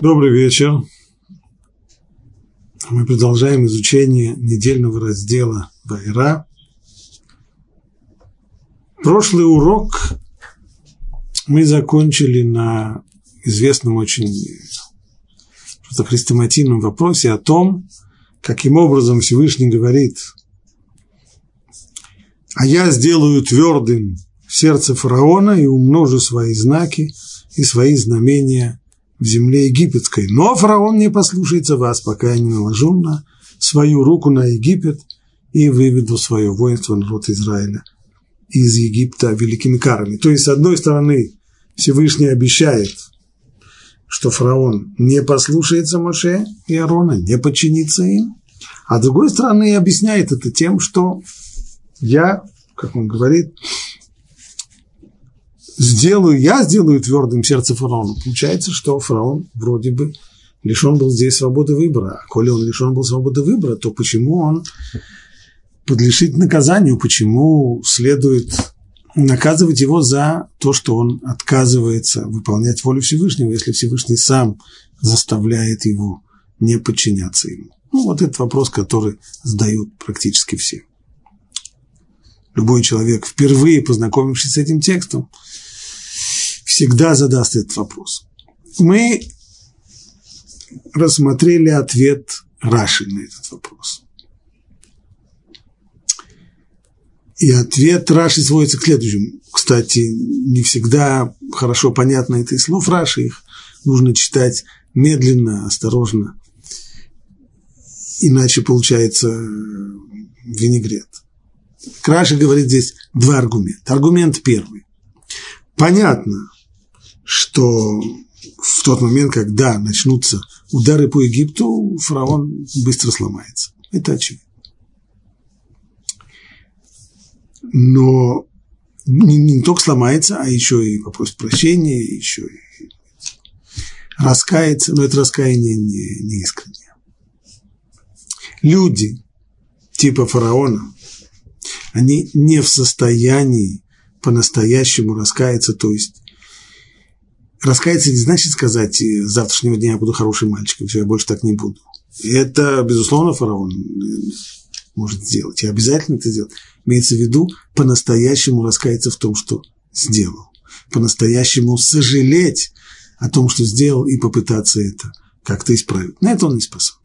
Добрый вечер. Мы продолжаем изучение недельного раздела Вайра. Прошлый урок мы закончили на известном очень просто вопросе о том, каким образом Всевышний говорит, а я сделаю твердым сердце фараона и умножу свои знаки и свои знамения в земле египетской. Но фараон не послушается вас, пока я не наложу на свою руку на Египет и выведу свое воинство, народ Израиля, из Египта великими карами. То есть, с одной стороны, Всевышний обещает, что фараон не послушается Моше и Аарона, не подчинится им, а с другой стороны объясняет это тем, что я, как он говорит, сделаю, я сделаю твердым сердце фараона. Получается, что фараон вроде бы лишен был здесь свободы выбора. А коли он лишен был свободы выбора, то почему он подлежит наказанию, почему следует наказывать его за то, что он отказывается выполнять волю Всевышнего, если Всевышний сам заставляет его не подчиняться ему. Ну, вот этот вопрос, который задают практически все. Любой человек, впервые познакомившись с этим текстом, всегда задаст этот вопрос. Мы рассмотрели ответ Раши на этот вопрос. И ответ Раши сводится к следующему. Кстати, не всегда хорошо понятно это из слов Раши, их нужно читать медленно, осторожно, иначе получается винегрет. Краши говорит здесь два аргумента. Аргумент первый. Понятно, что в тот момент, когда начнутся удары по Египту, фараон быстро сломается. Это очевидно. Но не, не только сломается, а еще и попросит прощения, еще и раскается, но это раскаяние не, не искреннее. Люди типа фараона, они не в состоянии по-настоящему раскаяться, то есть раскаяться не значит сказать, с завтрашнего дня я буду хорошим мальчиком, все, я больше так не буду. Это, безусловно, фараон может сделать, и обязательно это сделать. Имеется в виду по-настоящему раскаяться в том, что сделал, по-настоящему сожалеть о том, что сделал, и попытаться это как-то исправить. На это он не способен.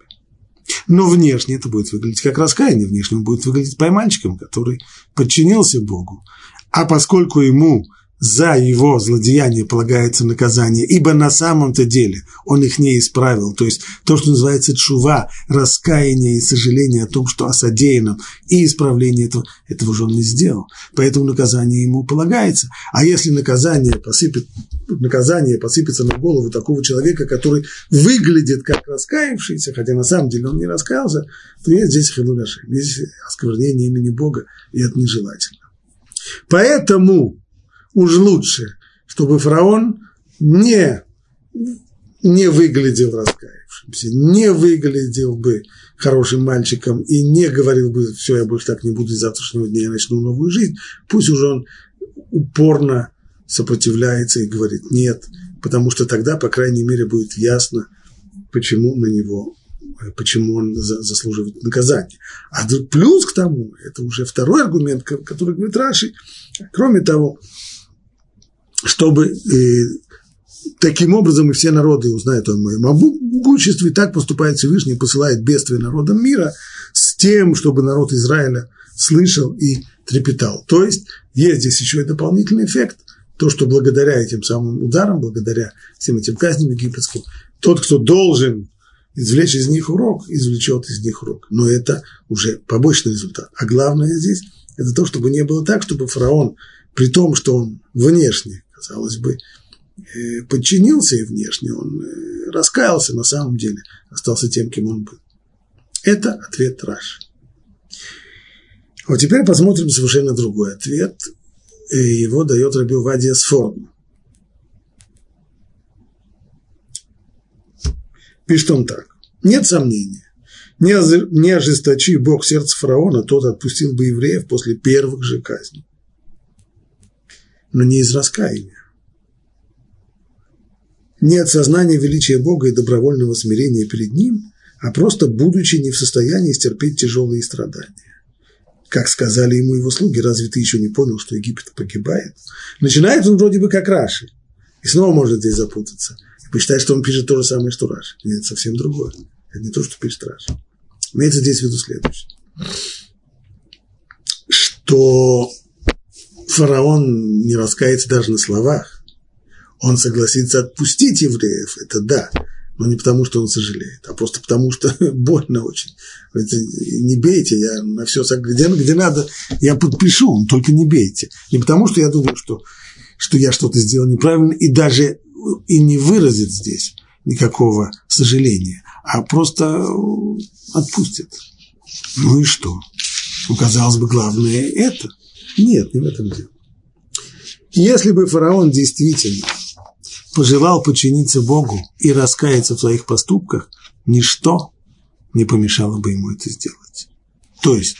Но внешне это будет выглядеть как раскаяние, внешне он будет выглядеть поймальчиком, который подчинился Богу. А поскольку ему за его злодеяние полагается наказание, ибо на самом-то деле он их не исправил. То есть то, что называется чува, раскаяние и сожаление о том, что о содеянном, и исправление этого, этого же он не сделал. Поэтому наказание ему полагается. А если наказание, посыпет, наказание посыпется на голову такого человека, который выглядит как раскаявшийся, хотя на самом деле он не раскаялся, то есть здесь хилуляши, здесь осквернение имени Бога, и это нежелательно. Поэтому уж лучше, чтобы фараон не, не выглядел раскаявшимся, не выглядел бы хорошим мальчиком и не говорил бы, все, я больше так не буду, с завтрашнего дня я начну новую жизнь. Пусть уже он упорно сопротивляется и говорит нет, потому что тогда, по крайней мере, будет ясно, почему на него почему он заслуживает наказания. А плюс к тому, это уже второй аргумент, который говорит Раши, кроме того, чтобы э, таким образом и все народы узнают о моем могуществе, и так поступает Всевышний, посылает бедствие народам мира с тем, чтобы народ Израиля слышал и трепетал. То есть есть здесь еще и дополнительный эффект, то, что благодаря этим самым ударам, благодаря всем этим казням египетским, тот, кто должен извлечь из них урок, извлечет из них урок. Но это уже побочный результат. А главное здесь – это то, чтобы не было так, чтобы фараон, при том, что он внешне казалось бы, э, подчинился и внешне, он э, раскаялся, на самом деле остался тем, кем он был. Это ответ Раши. Вот теперь посмотрим совершенно другой ответ. Э, его дает Раби Вадия Сфордна. Пишет он так. Нет сомнения. Не ожесточи Бог сердце фараона, тот отпустил бы евреев после первых же казней но не из раскаяния. не от сознания величия Бога и добровольного смирения перед Ним, а просто будучи не в состоянии стерпеть тяжелые страдания. Как сказали ему его слуги, разве ты еще не понял, что Египет погибает? Начинает он вроде бы как Раши, и снова может здесь запутаться. И посчитать, что он пишет то же самое, что Раши. Нет, совсем другое. Это не то, что пишет Раши. Имеется здесь в виду следующее. Что фараон не раскается даже на словах, он согласится отпустить евреев, это да, но не потому, что он сожалеет, а просто потому, что больно очень. Не бейте, я на все, где, где надо, я подпишу, но только не бейте. Не потому, что я думаю, что, что я что-то сделал неправильно, и даже и не выразит здесь никакого сожаления, а просто отпустит. Ну и что? Ну, казалось бы, главное это. Нет, не в этом дело. Если бы фараон действительно пожелал подчиниться Богу и раскаяться в своих поступках, ничто не помешало бы ему это сделать. То есть,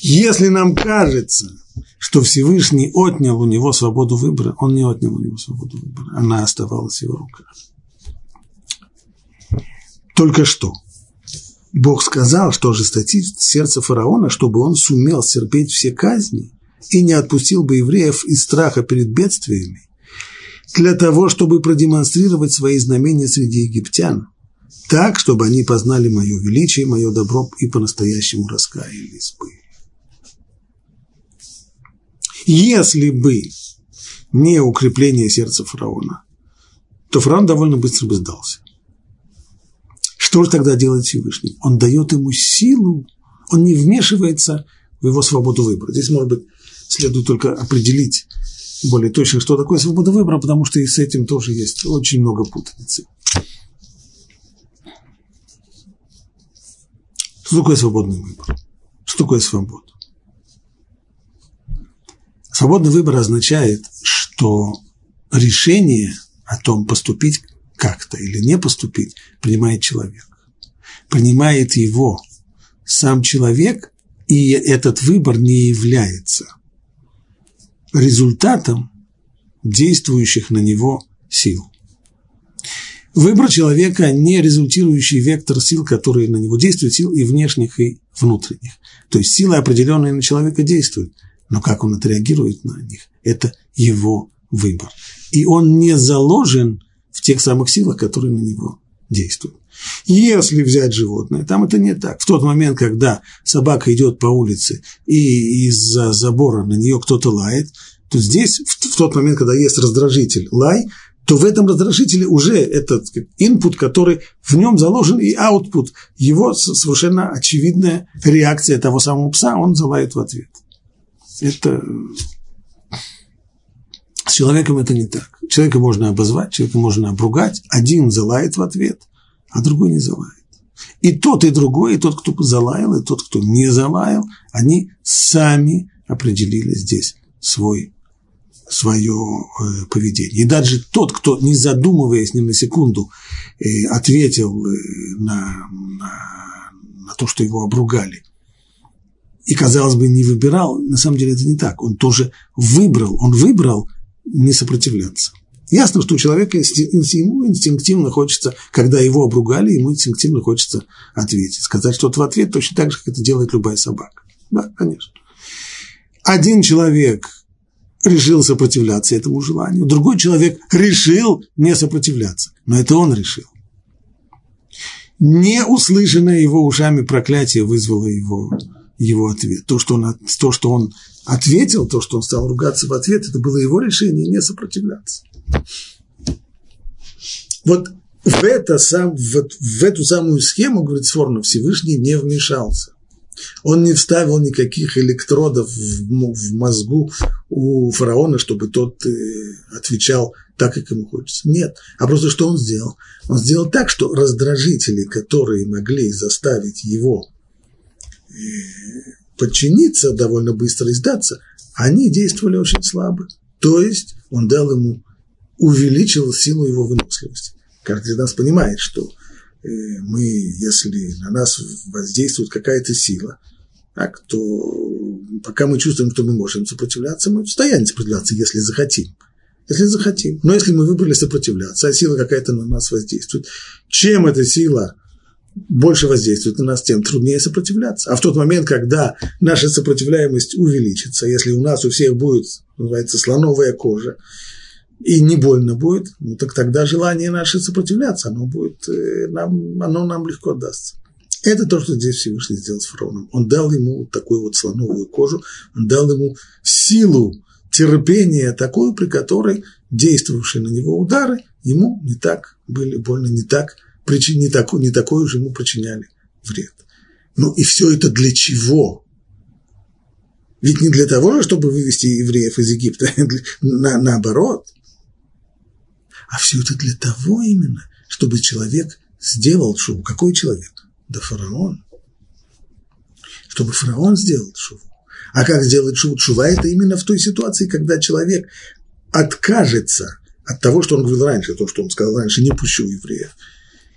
если нам кажется, что Всевышний отнял у него свободу выбора, он не отнял у него свободу выбора, она оставалась в его руках. Только что Бог сказал, что ожесточит сердце фараона, чтобы он сумел терпеть все казни и не отпустил бы евреев из страха перед бедствиями, для того, чтобы продемонстрировать свои знамения среди египтян, так, чтобы они познали мое величие, мое добро и по-настоящему раскаялись бы. Если бы не укрепление сердца фараона, то фараон довольно быстро бы сдался. Что же тогда делает Всевышний? Он дает ему силу, он не вмешивается в его свободу выбора. Здесь, может быть, следует только определить более точно, что такое свобода выбора, потому что и с этим тоже есть очень много путаницы. Что такое свободный выбор? Что такое свобода? Свободный выбор означает, что решение о том, поступить как-то или не поступить, принимает человек. Принимает его сам человек, и этот выбор не является – результатом действующих на него сил. Выбор человека не результирующий вектор сил, которые на него действуют, сил и внешних, и внутренних. То есть силы, определенные на человека, действуют, но как он отреагирует на них, это его выбор. И он не заложен тех самых силах, которые на него действуют. Если взять животное, там это не так. В тот момент, когда собака идет по улице и из-за забора на нее кто-то лает, то здесь, в, тот момент, когда есть раздражитель лай, то в этом раздражителе уже этот input, который в нем заложен, и output, его совершенно очевидная реакция того самого пса, он залает в ответ. Это с человеком это не так. Человека можно обозвать, человека можно обругать. Один залает в ответ, а другой не залает. И тот, и другой, и тот, кто залаял, и тот, кто не залаял, они сами определили здесь свой, свое э, поведение. И даже тот, кто, не задумываясь ни на секунду, э, ответил э, на, на, на то, что его обругали, и, казалось бы, не выбирал, на самом деле это не так. Он тоже выбрал, он выбрал не сопротивляться. Ясно, что у человека ему инстинктивно хочется, когда его обругали, ему инстинктивно хочется ответить. Сказать что-то в ответ точно так же, как это делает любая собака. Да, конечно. Один человек решил сопротивляться этому желанию, другой человек решил не сопротивляться, но это он решил. Не услышанное его ушами проклятие вызвало его, его ответ. То что, он, то, что он ответил, то, что он стал ругаться в ответ, это было его решение не сопротивляться. Вот в, это сам, в, в эту самую схему, говорит Сворно, Всевышний не вмешался. Он не вставил никаких электродов в, в мозгу у фараона, чтобы тот э, отвечал так, как ему хочется. Нет. А просто что он сделал? Он сделал так, что раздражители, которые могли заставить его э, подчиниться, довольно быстро и сдаться, они действовали очень слабо. То есть он дал ему увеличил силу его выносливости. Каждый из нас понимает, что э, мы, если на нас воздействует какая-то сила, так, то пока мы чувствуем, что мы можем сопротивляться, мы в состоянии сопротивляться, если захотим. если захотим. Но если мы выбрали сопротивляться, а сила какая-то на нас воздействует, чем эта сила больше воздействует на нас, тем труднее сопротивляться. А в тот момент, когда наша сопротивляемость увеличится, если у нас у всех будет, называется, слоновая кожа, и не больно будет, ну так тогда желание наше сопротивляться, оно будет, э, нам, оно нам легко дастся. Это то, что здесь Всевышний сделал с фараоном. Он дал ему такую вот слоновую кожу, он дал ему силу терпения такую, при которой действовавшие на него удары ему не так были больно, не так, не, такой, не такой уж ему причиняли вред. Ну и все это для чего? Ведь не для того, чтобы вывести евреев из Египта, на, наоборот. А все это для того именно, чтобы человек сделал шубу. Какой человек? Да фараон. Чтобы фараон сделал шубу. А как сделать шубу? Шува – это именно в той ситуации, когда человек откажется от того, что он говорил раньше, то, что он сказал раньше, не пущу евреев.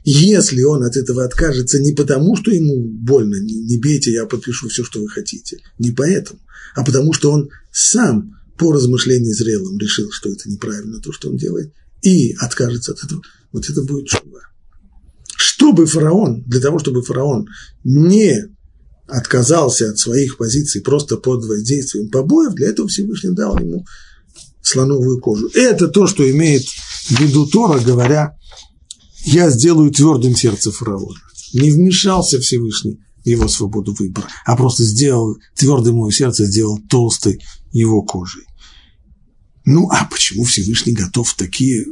Если он от этого откажется не потому, что ему больно, не, не бейте, я подпишу все, что вы хотите, не поэтому, а потому что он сам по размышлению зрелым решил, что это неправильно то, что он делает, и откажется от этого, вот это будет шува. Чтобы фараон, для того, чтобы фараон не отказался от своих позиций просто под воздействием побоев, для этого Всевышний дал ему слоновую кожу. Это то, что имеет в виду Тора, говоря, я сделаю твердым сердце фараона. Не вмешался Всевышний в его свободу выбора, а просто сделал твердым его сердце, сделал толстой его кожей. Ну, а почему Всевышний готов такие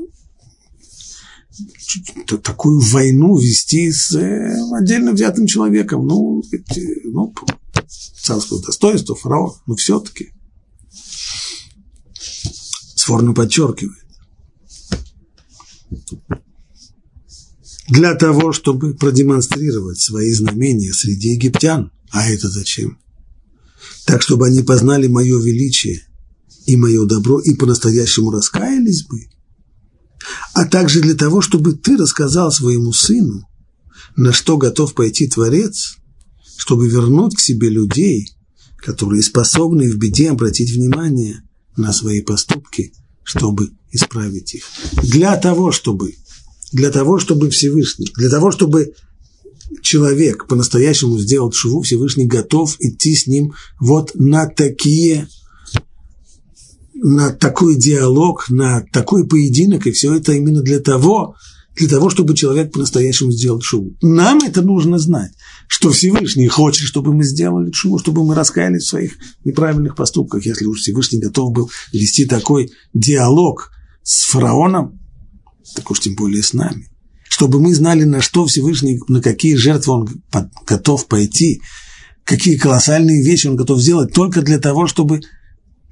такую войну вести с э, отдельно взятым человеком. Ну, ну царского достоинства, фараон, но все-таки. Сфорно подчеркивает. Для того, чтобы продемонстрировать свои знамения среди египтян. А это зачем? Так, чтобы они познали мое величие и мое добро и по-настоящему раскаялись бы – а также для того, чтобы ты рассказал своему сыну, на что готов пойти Творец, чтобы вернуть к себе людей, которые способны в беде обратить внимание на свои поступки, чтобы исправить их. Для того, чтобы, для того, чтобы Всевышний, для того, чтобы человек по-настоящему сделал шуву, Всевышний готов идти с ним вот на такие на такой диалог, на такой поединок, и все это именно для того, для того, чтобы человек по-настоящему сделал шубу. Нам это нужно знать, что Всевышний хочет, чтобы мы сделали шубу, чтобы мы раскаялись в своих неправильных поступках. Если уж Всевышний готов был вести такой диалог с фараоном, так уж тем более с нами. Чтобы мы знали, на что Всевышний, на какие жертвы он готов пойти, какие колоссальные вещи он готов сделать только для того, чтобы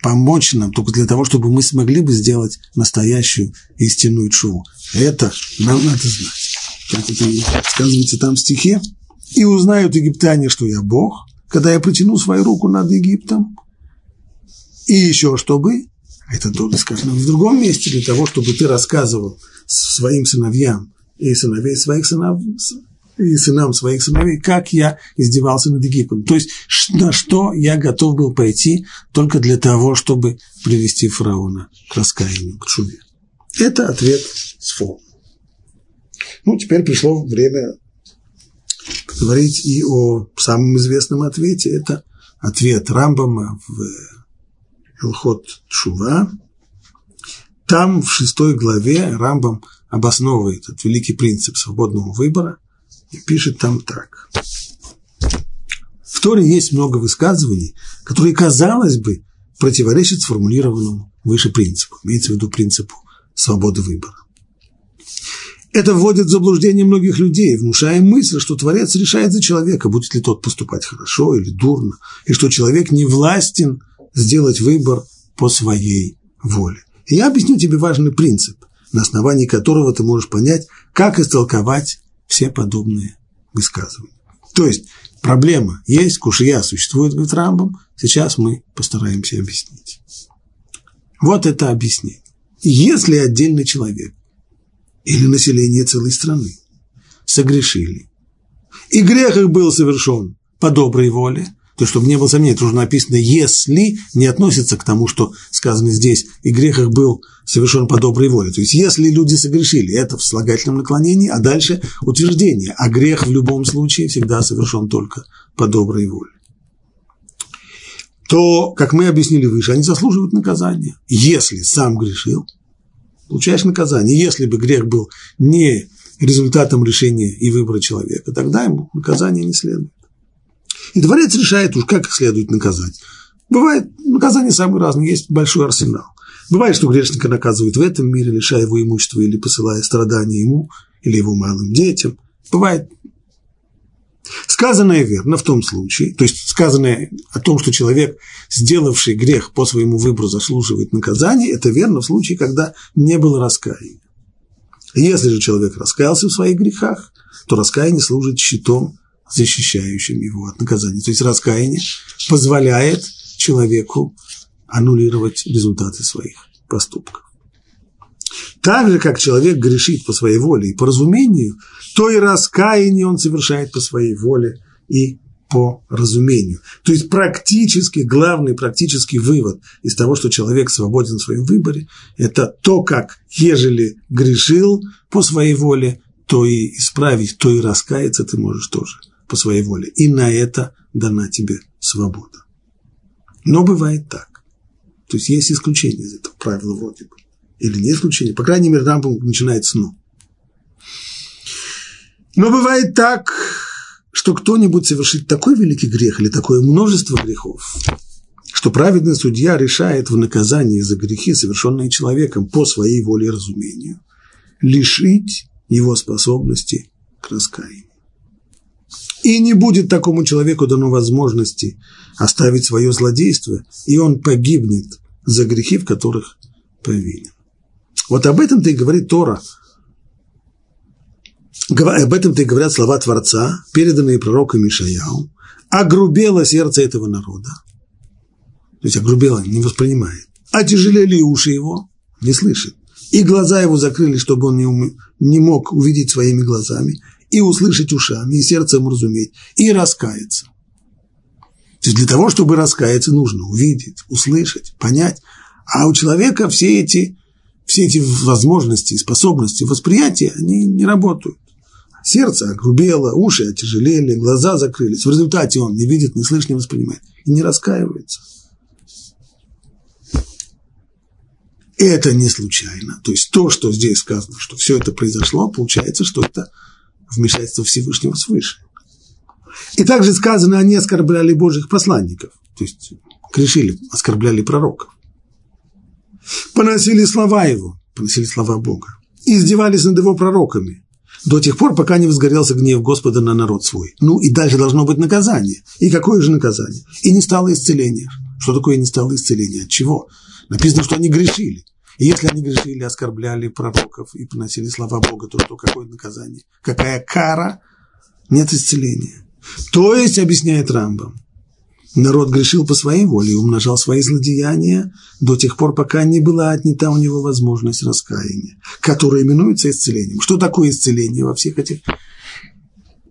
помочь нам только для того, чтобы мы смогли бы сделать настоящую истинную чуву. Это нам надо знать. Как это сказывается там в стихе. «И узнают египтяне, что я Бог, когда я протяну свою руку над Египтом». И еще чтобы, это тоже сказано в другом месте, для того, чтобы ты рассказывал своим сыновьям и сыновей своих сынов, и сынам своих сыновей, как я издевался над Египтом. То есть, на что я готов был пойти только для того, чтобы привести фараона к раскаянию, к шуве. Это ответ с фо. Ну, теперь пришло время говорить и о самом известном ответе. Это ответ Рамбама в Элхот Шува. Там в шестой главе Рамбам обосновывает этот великий принцип свободного выбора – и пишет там так. В Торе есть много высказываний, которые, казалось бы, противоречат сформулированному выше принципу, имеется в виду принципу свободы выбора. Это вводит в заблуждение многих людей, внушая мысль, что Творец решает за человека, будет ли тот поступать хорошо или дурно, и что человек не властен сделать выбор по своей воле. И я объясню тебе важный принцип, на основании которого ты можешь понять, как истолковать все подобные высказывания. То есть проблема есть, кушья существует, говорит Рамбам, сейчас мы постараемся объяснить. Вот это объяснение. Если отдельный человек или население целой страны согрешили, и грех их был совершен по доброй воле, То есть, чтобы не было сомнений, это уже написано «если» не относится к тому, что сказано здесь, и грех их был совершен по доброй воле. То есть, если люди согрешили, это в слагательном наклонении, а дальше утверждение, а грех в любом случае всегда совершен только по доброй воле. То, как мы объяснили выше, они заслуживают наказания. Если сам грешил, получаешь наказание. Если бы грех был не результатом решения и выбора человека, тогда ему наказание не следует. И дворец решает уж, как их следует наказать. Бывает, наказания самые разные, есть большой арсенал. Бывает, что грешника наказывают в этом мире, лишая его имущества или посылая страдания ему или его малым детям. Бывает Сказанное верно в том случае, то есть сказанное о том, что человек, сделавший грех по своему выбору, заслуживает наказания, это верно в случае, когда не было раскаяния. Если же человек раскаялся в своих грехах, то раскаяние служит щитом, защищающим его от наказания. То есть раскаяние позволяет человеку аннулировать результаты своих поступков. Так же, как человек грешит по своей воле и по разумению, то и раскаяние он совершает по своей воле и по разумению. То есть практически, главный практический вывод из того, что человек свободен в своем выборе, это то, как, ежели грешил по своей воле, то и исправить, то и раскаяться ты можешь тоже по своей воле. И на это дана тебе свобода. Но бывает так. То есть есть исключение из этого правила вроде бы. Или не исключение. По крайней мере, Рамбам начинает с «но». Но бывает так, что кто-нибудь совершит такой великий грех или такое множество грехов, что праведный судья решает в наказании за грехи, совершенные человеком по своей воле и разумению, лишить его способности к раскаянию. И не будет такому человеку дано возможности оставить свое злодейство, и он погибнет за грехи, в которых повинен. Вот об этом-то и говорит Тора – об этом-то и говорят слова Творца, переданные пророком Мишаяу, огрубело сердце этого народа. То есть огрубело, не воспринимает. А тяжелели уши его, не слышит. И глаза его закрыли, чтобы он не, ум... не мог увидеть своими глазами, и услышать ушами, и сердцем разуметь, и раскаяться. То есть для того, чтобы раскаяться, нужно увидеть, услышать, понять. А у человека все эти, все эти возможности, способности, восприятия, они не работают. Сердце огрубело, уши отяжелели, глаза закрылись. В результате он не видит, не слышит, не воспринимает. И не раскаивается. Это не случайно. То есть то, что здесь сказано, что все это произошло, получается, что это вмешательство Всевышнего свыше. И также сказано, они оскорбляли Божьих посланников. То есть грешили, оскорбляли пророков. Поносили слова его, поносили слова Бога. Издевались над его пророками до тех пор, пока не возгорелся гнев Господа на народ свой. Ну и дальше должно быть наказание. И какое же наказание? И не стало исцеления. Что такое не стало исцеления? От чего? Написано, что они грешили. И если они грешили, оскорбляли пророков и поносили слова Бога, то что какое наказание? Какая кара? Нет исцеления. То есть, объясняет Рамбам, Народ грешил по своей воле и умножал свои злодеяния до тех пор, пока не была отнята у него возможность раскаяния, которое именуется исцелением. Что такое исцеление во всех этих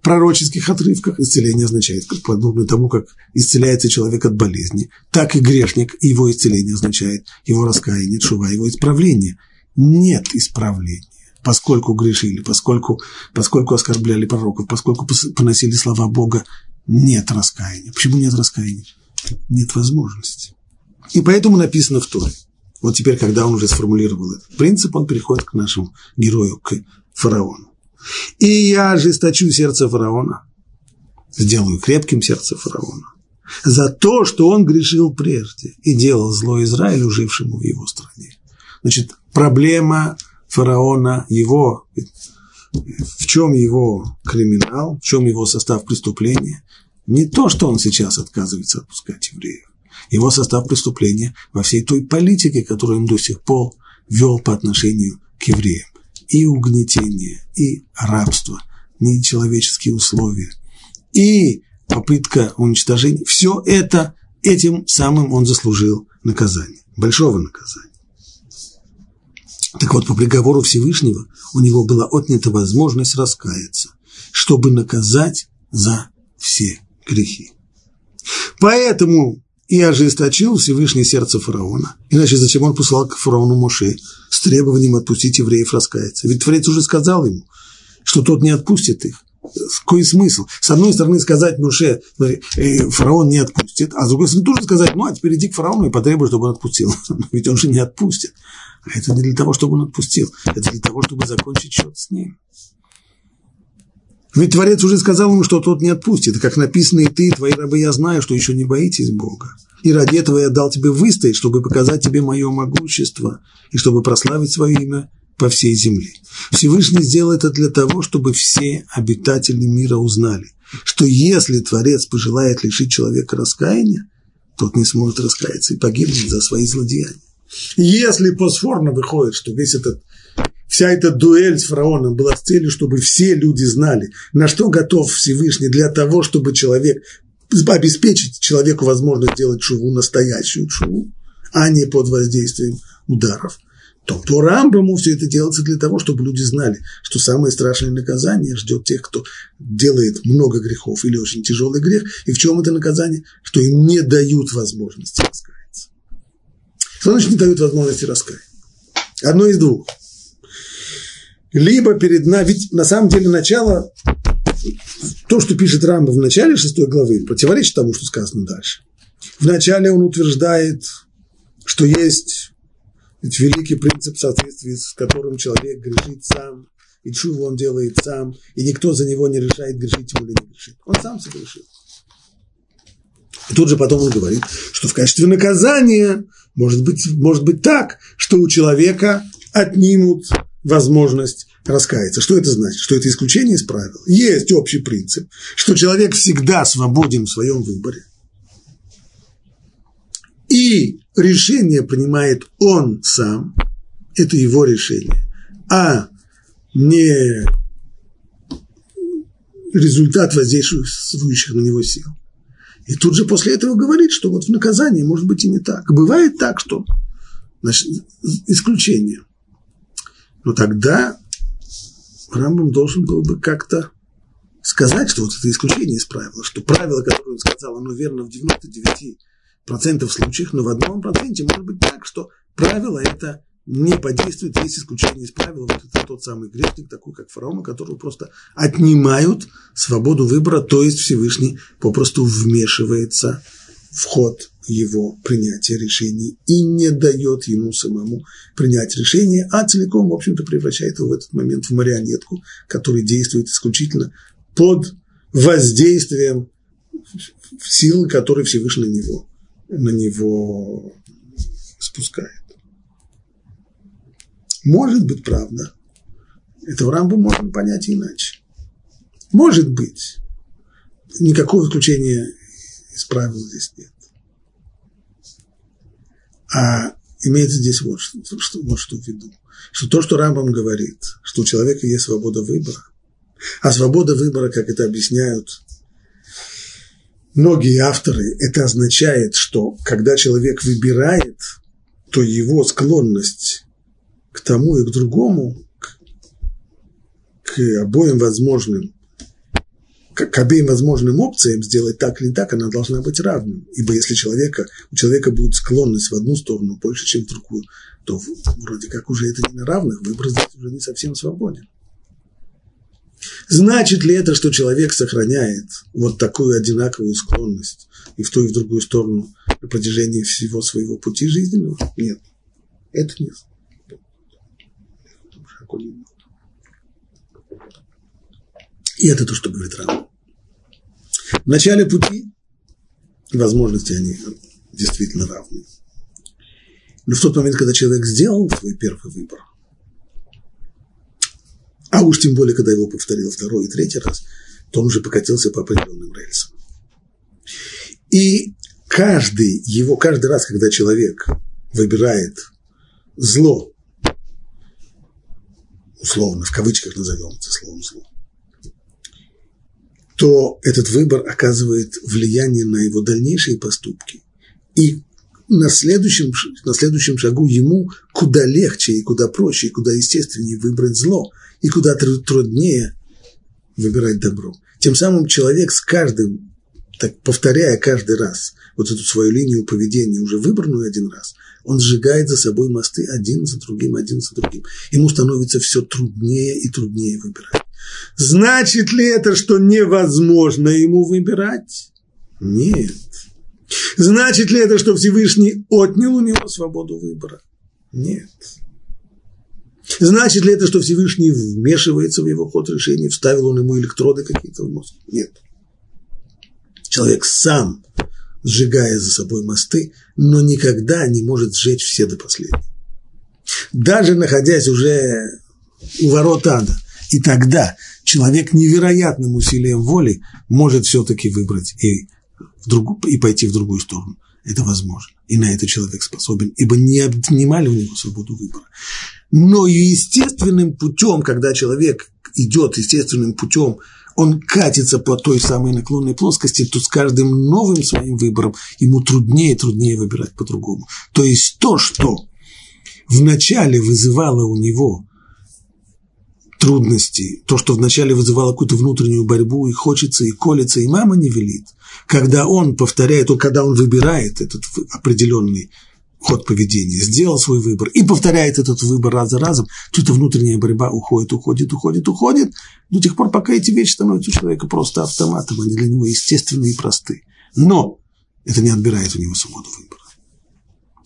пророческих отрывках? Исцеление означает, подобно тому, как исцеляется человек от болезни, так и грешник, его исцеление означает его раскаяние, шува, его исправление. Нет исправления поскольку грешили, поскольку, поскольку оскорбляли пророков, поскольку поносили слова Бога, нет раскаяния. Почему нет раскаяния? Нет возможности. И поэтому написано в Торе. Вот теперь, когда он уже сформулировал этот принцип, он переходит к нашему герою, к фараону. «И я ожесточу сердце фараона, сделаю крепким сердце фараона, за то, что он грешил прежде и делал зло Израилю, жившему в его стране». Значит, проблема фараона, его в чем его криминал, в чем его состав преступления. Не то, что он сейчас отказывается отпускать евреев. Его состав преступления во всей той политике, которую он до сих пор вел по отношению к евреям. И угнетение, и рабство, нечеловеческие условия, и попытка уничтожения. Все это, этим самым он заслужил наказание, большого наказания. Так вот, по приговору Всевышнего у него была отнята возможность раскаяться, чтобы наказать за все грехи. Поэтому и ожесточил Всевышний сердце фараона. Иначе зачем он послал к фараону Моше с требованием отпустить евреев раскаяться? Ведь Творец уже сказал ему, что тот не отпустит их. Какой смысл? С одной стороны сказать Моше, э, фараон не отпустит, а с другой стороны тоже сказать, ну а теперь иди к фараону и потребуй, чтобы он отпустил. Ведь он же не отпустит. А это не для того, чтобы он отпустил, это для того, чтобы закончить счет с ним. Ведь Творец уже сказал ему, что тот не отпустит. Как написано, и ты, и твои рабы, я знаю, что еще не боитесь Бога. И ради этого я дал тебе выстоять, чтобы показать тебе мое могущество, и чтобы прославить свое имя по всей земле. Всевышний сделал это для того, чтобы все обитатели мира узнали, что если Творец пожелает лишить человека раскаяния, тот не сможет раскаяться и погибнет за свои злодеяния. Если посфорно выходит, что весь этот вся эта дуэль с фараоном была с целью, чтобы все люди знали, на что готов Всевышний для того, чтобы человек обеспечить человеку возможность сделать шуву, настоящую шуву, а не под воздействием ударов, то по Рамбаму все это делается для того, чтобы люди знали, что самое страшное наказание ждет тех, кто делает много грехов или очень тяжелый грех. И в чем это наказание? Что им не дают возможности раскаяться. Что значит не дают возможности раскаяться? Одно из двух – либо перед нами, ведь на самом деле начало, то, что пишет Рамба в начале шестой главы, противоречит тому, что сказано дальше. Вначале он утверждает, что есть великий принцип соответствия, с которым человек грешит сам, и чего он делает сам, и никто за него не решает, грешить ему или не грешит. Он сам согрешит. И тут же потом он говорит, что в качестве наказания может быть, может быть так, что у человека отнимут возможность раскаяться. Что это значит? Что это исключение из правил. Есть общий принцип, что человек всегда свободен в своем выборе. И решение принимает он сам, это его решение, а не результат воздействующих на него сил. И тут же после этого говорит, что вот в наказании может быть и не так. Бывает так, что значит, исключение – но тогда Рамбам должен был бы как-то сказать, что вот это исключение из правила, что правило, которое он сказал, оно верно в 99% случаев, но в одном проценте может быть так, что правило это не подействует, есть исключение из правила. Вот это тот самый грешник, такой как фараон, которого просто отнимают свободу выбора, то есть Всевышний попросту вмешивается в ход его принятия решений и не дает ему самому принять решение, а целиком, в общем-то, превращает его в этот момент в марионетку, которая действует исключительно под воздействием силы, которые Всевышний на него, на него спускает. Может быть, правда. Это в Рамбу можно понять иначе. Может быть. Никакого исключения из правил здесь нет. А имеется здесь вот что, вот что в виду. Что то, что Рамбам говорит, что у человека есть свобода выбора, а свобода выбора, как это объясняют многие авторы, это означает, что когда человек выбирает, то его склонность к тому и к другому, к, к обоим возможным к обеим возможным опциям сделать так или так, она должна быть равной. Ибо если человека, у человека будет склонность в одну сторону больше, чем в другую, то вроде как уже это не на равных, выбор здесь уже не совсем свободен. Значит ли это, что человек сохраняет вот такую одинаковую склонность и в ту, и в другую сторону на протяжении всего своего пути жизненного? Нет. Это нет. И это то, что говорит Рам. В начале пути возможности они действительно равны. Но в тот момент, когда человек сделал свой первый выбор, а уж тем более, когда его повторил второй и третий раз, то он уже покатился по определенным рельсам. И каждый его, каждый раз, когда человек выбирает зло, условно, в кавычках назовем это словом зло, то этот выбор оказывает влияние на его дальнейшие поступки. И на следующем, на следующем шагу ему куда легче и куда проще, и куда естественнее выбрать зло, и куда труднее выбирать добро. Тем самым человек с каждым так повторяя каждый раз вот эту свою линию поведения, уже выбранную один раз, он сжигает за собой мосты один за другим, один за другим. Ему становится все труднее и труднее выбирать. Значит ли это, что невозможно ему выбирать? Нет. Значит ли это, что Всевышний отнял у него свободу выбора? Нет. Значит ли это, что Всевышний вмешивается в его ход решений, вставил он ему электроды какие-то в мозг? Нет. Человек сам, сжигая за собой мосты, но никогда не может сжечь все до последнего. Даже находясь уже у ворот ада, и тогда человек невероятным усилием воли может все-таки выбрать и, в друг, и пойти в другую сторону. Это возможно. И на это человек способен, ибо не отнимали у него свободу выбора. Но естественным путем, когда человек идет естественным путем, он катится по той самой наклонной плоскости, то с каждым новым своим выбором ему труднее и труднее выбирать по-другому. То есть то, что вначале вызывало у него трудности, то, что вначале вызывало какую-то внутреннюю борьбу, и хочется, и колется, и мама не велит, когда он повторяет, то когда он выбирает этот определенный ход поведения, сделал свой выбор и повторяет этот выбор раз за разом, то эта внутренняя борьба уходит, уходит, уходит, уходит, до тех пор, пока эти вещи становятся у человека просто автоматом, они для него естественные и просты. Но это не отбирает у него свободу выбора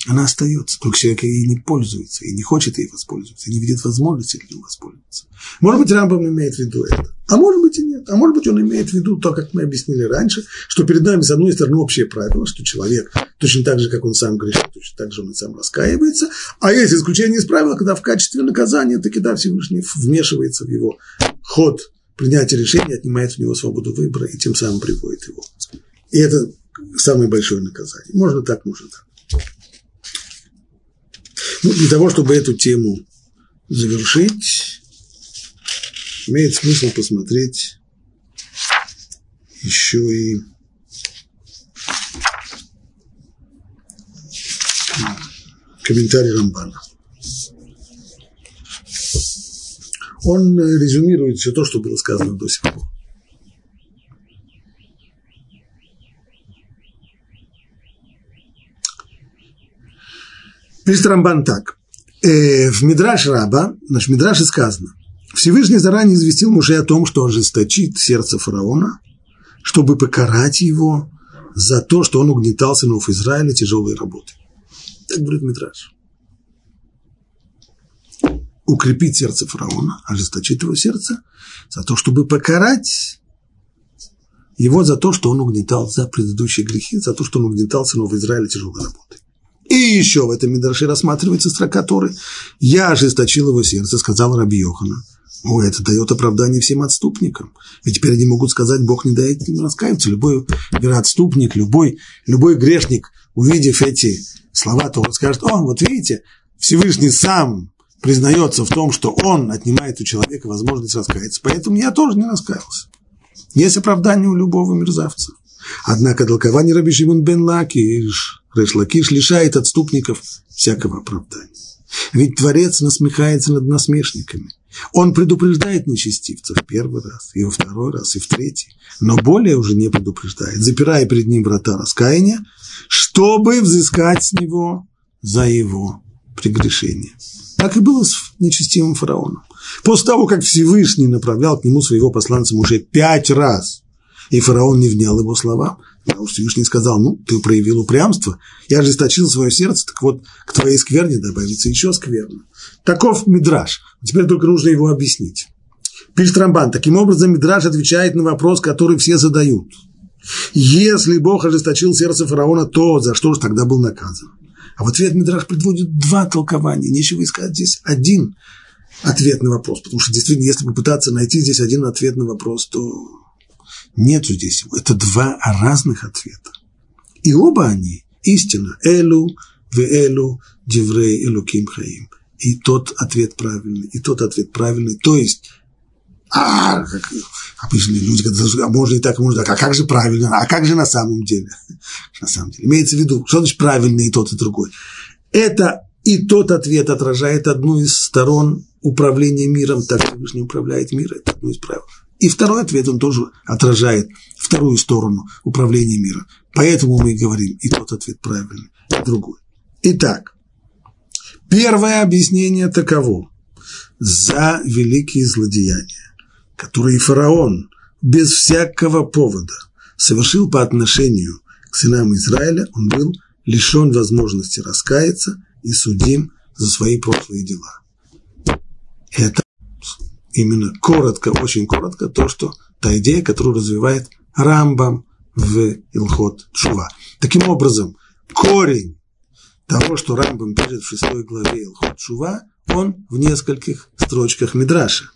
она остается, только человек ей не пользуется, и не хочет ей воспользоваться, и не видит возможности этим воспользоваться. Может быть, Рамбам имеет в виду это, а может быть и нет. А может быть, он имеет в виду то, как мы объяснили раньше, что перед нами, с одной стороны, общее правило, что человек точно так же, как он сам грешит, точно так же он сам раскаивается, а есть исключение из правила, когда в качестве наказания таки да, Всевышний вмешивается в его ход принятия решения, отнимает у него свободу выбора и тем самым приводит его. И это самое большое наказание. Можно так, можно так. Ну, для того, чтобы эту тему завершить, имеет смысл посмотреть еще и комментарий Рамбана. Он резюмирует все то, что было сказано до сих пор. Пишет Рамбан так. Э, в Мидраш Раба, наш Мидраше сказано, Всевышний заранее известил Муше о том, что ожесточит сердце фараона, чтобы покарать его за то, что он угнетал сынов Израиля тяжелой работой. Так говорит Мидраш. Укрепить сердце фараона, ожесточить его сердце, за то, чтобы покарать его за то, что он угнетал за предыдущие грехи, за то, что он угнетал сынов Израиля тяжелой работой. И еще в этом Мидраше рассматривается строка Торы. «Я ожесточил его сердце», сказал Раби Йохана. О, это дает оправдание всем отступникам. Ведь теперь они могут сказать, Бог не дает им раскаяться. Любой вероотступник, любой, любой грешник, увидев эти слова, то он скажет, о, вот видите, Всевышний сам признается в том, что он отнимает у человека возможность раскаяться. Поэтому я тоже не раскаялся. Есть оправдание у любого мерзавца. Однако толкование Раби Шимон бен Лакиш, Решлакиш лишает отступников всякого оправдания. Ведь Творец насмехается над насмешниками. Он предупреждает нечестивцев первый раз, и во второй раз, и в третий, но более уже не предупреждает, запирая перед ним врата раскаяния, чтобы взыскать с него за его прегрешение. Так и было с нечестивым фараоном. После того, как Всевышний направлял к нему своего посланца уже пять раз – и фараон не внял его словам. Потому что Всевышний сказал, ну, ты проявил упрямство, я ожесточил свое сердце, так вот, к твоей скверне добавится еще скверно. Таков Мидраж. Теперь только нужно его объяснить. Пишет Рамбан, таким образом Мидраж отвечает на вопрос, который все задают. Если Бог ожесточил сердце фараона, то за что же тогда был наказан? А в ответ Мидраж предводит два толкования. Нечего искать здесь один ответ на вопрос. Потому что действительно, если попытаться найти здесь один ответ на вопрос, то Нету здесь. Это два разных ответа. И оба они истина. Элу, элу, диврей, элуким хаим. И тот ответ правильный, и тот ответ правильный. То есть, а, как обычные люди, говорят, а можно и так, можно и так. А как же правильно? А как же на самом деле? На самом деле. Имеется в виду, что значит правильный и тот, и другой. Это и тот ответ отражает одну из сторон управления миром, так Всевышний управляет миром, это одно из правил И второй ответ, он тоже отражает вторую сторону управления миром. Поэтому мы и говорим, и тот ответ правильный, и другой. Итак, первое объяснение таково. За великие злодеяния, которые фараон без всякого повода совершил по отношению к сынам Израиля, он был лишен возможности раскаяться и судим за свои прошлые дела. Это именно коротко, очень коротко, то, что та идея, которую развивает Рамбам в Илхот Шува. Таким образом, корень того, что Рамбам пишет в шестой главе Илхот Шува, он в нескольких строчках Мидраша.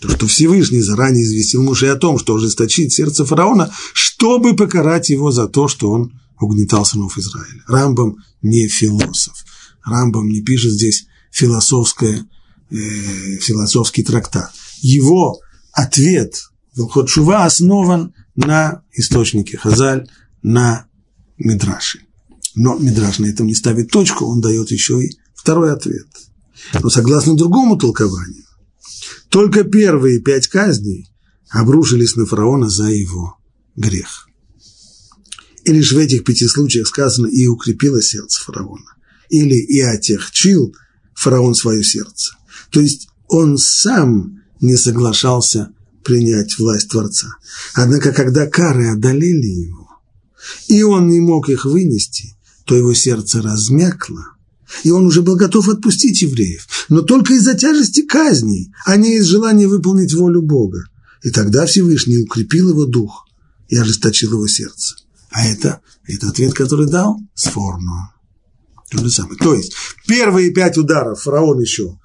То, что Всевышний заранее известил Муше о том, что ожесточит сердце фараона, чтобы покарать его за то, что он угнетал сынов Израиля. Рамбам не философ. Рамбам не пишет здесь философское, э, философский трактат. Его ответ в Шува основан на источнике Хазаль, на Мидраши. Но Мидраш на этом не ставит точку, он дает еще и второй ответ. Но согласно другому толкованию, только первые пять казней обрушились на фараона за его грех. И лишь в этих пяти случаях сказано «и укрепило сердце фараона» или «и отягчил фараон свое сердце». То есть он сам не соглашался принять власть Творца. Однако, когда кары одолели его, и он не мог их вынести, то его сердце размякло, и он уже был готов отпустить евреев, но только из-за тяжести казней, а не из желания выполнить волю Бога. И тогда Всевышний укрепил его дух и ожесточил его сердце. А это, это ответ, который дал Сфорну. То же самое. То есть, первые пять ударов фараон еще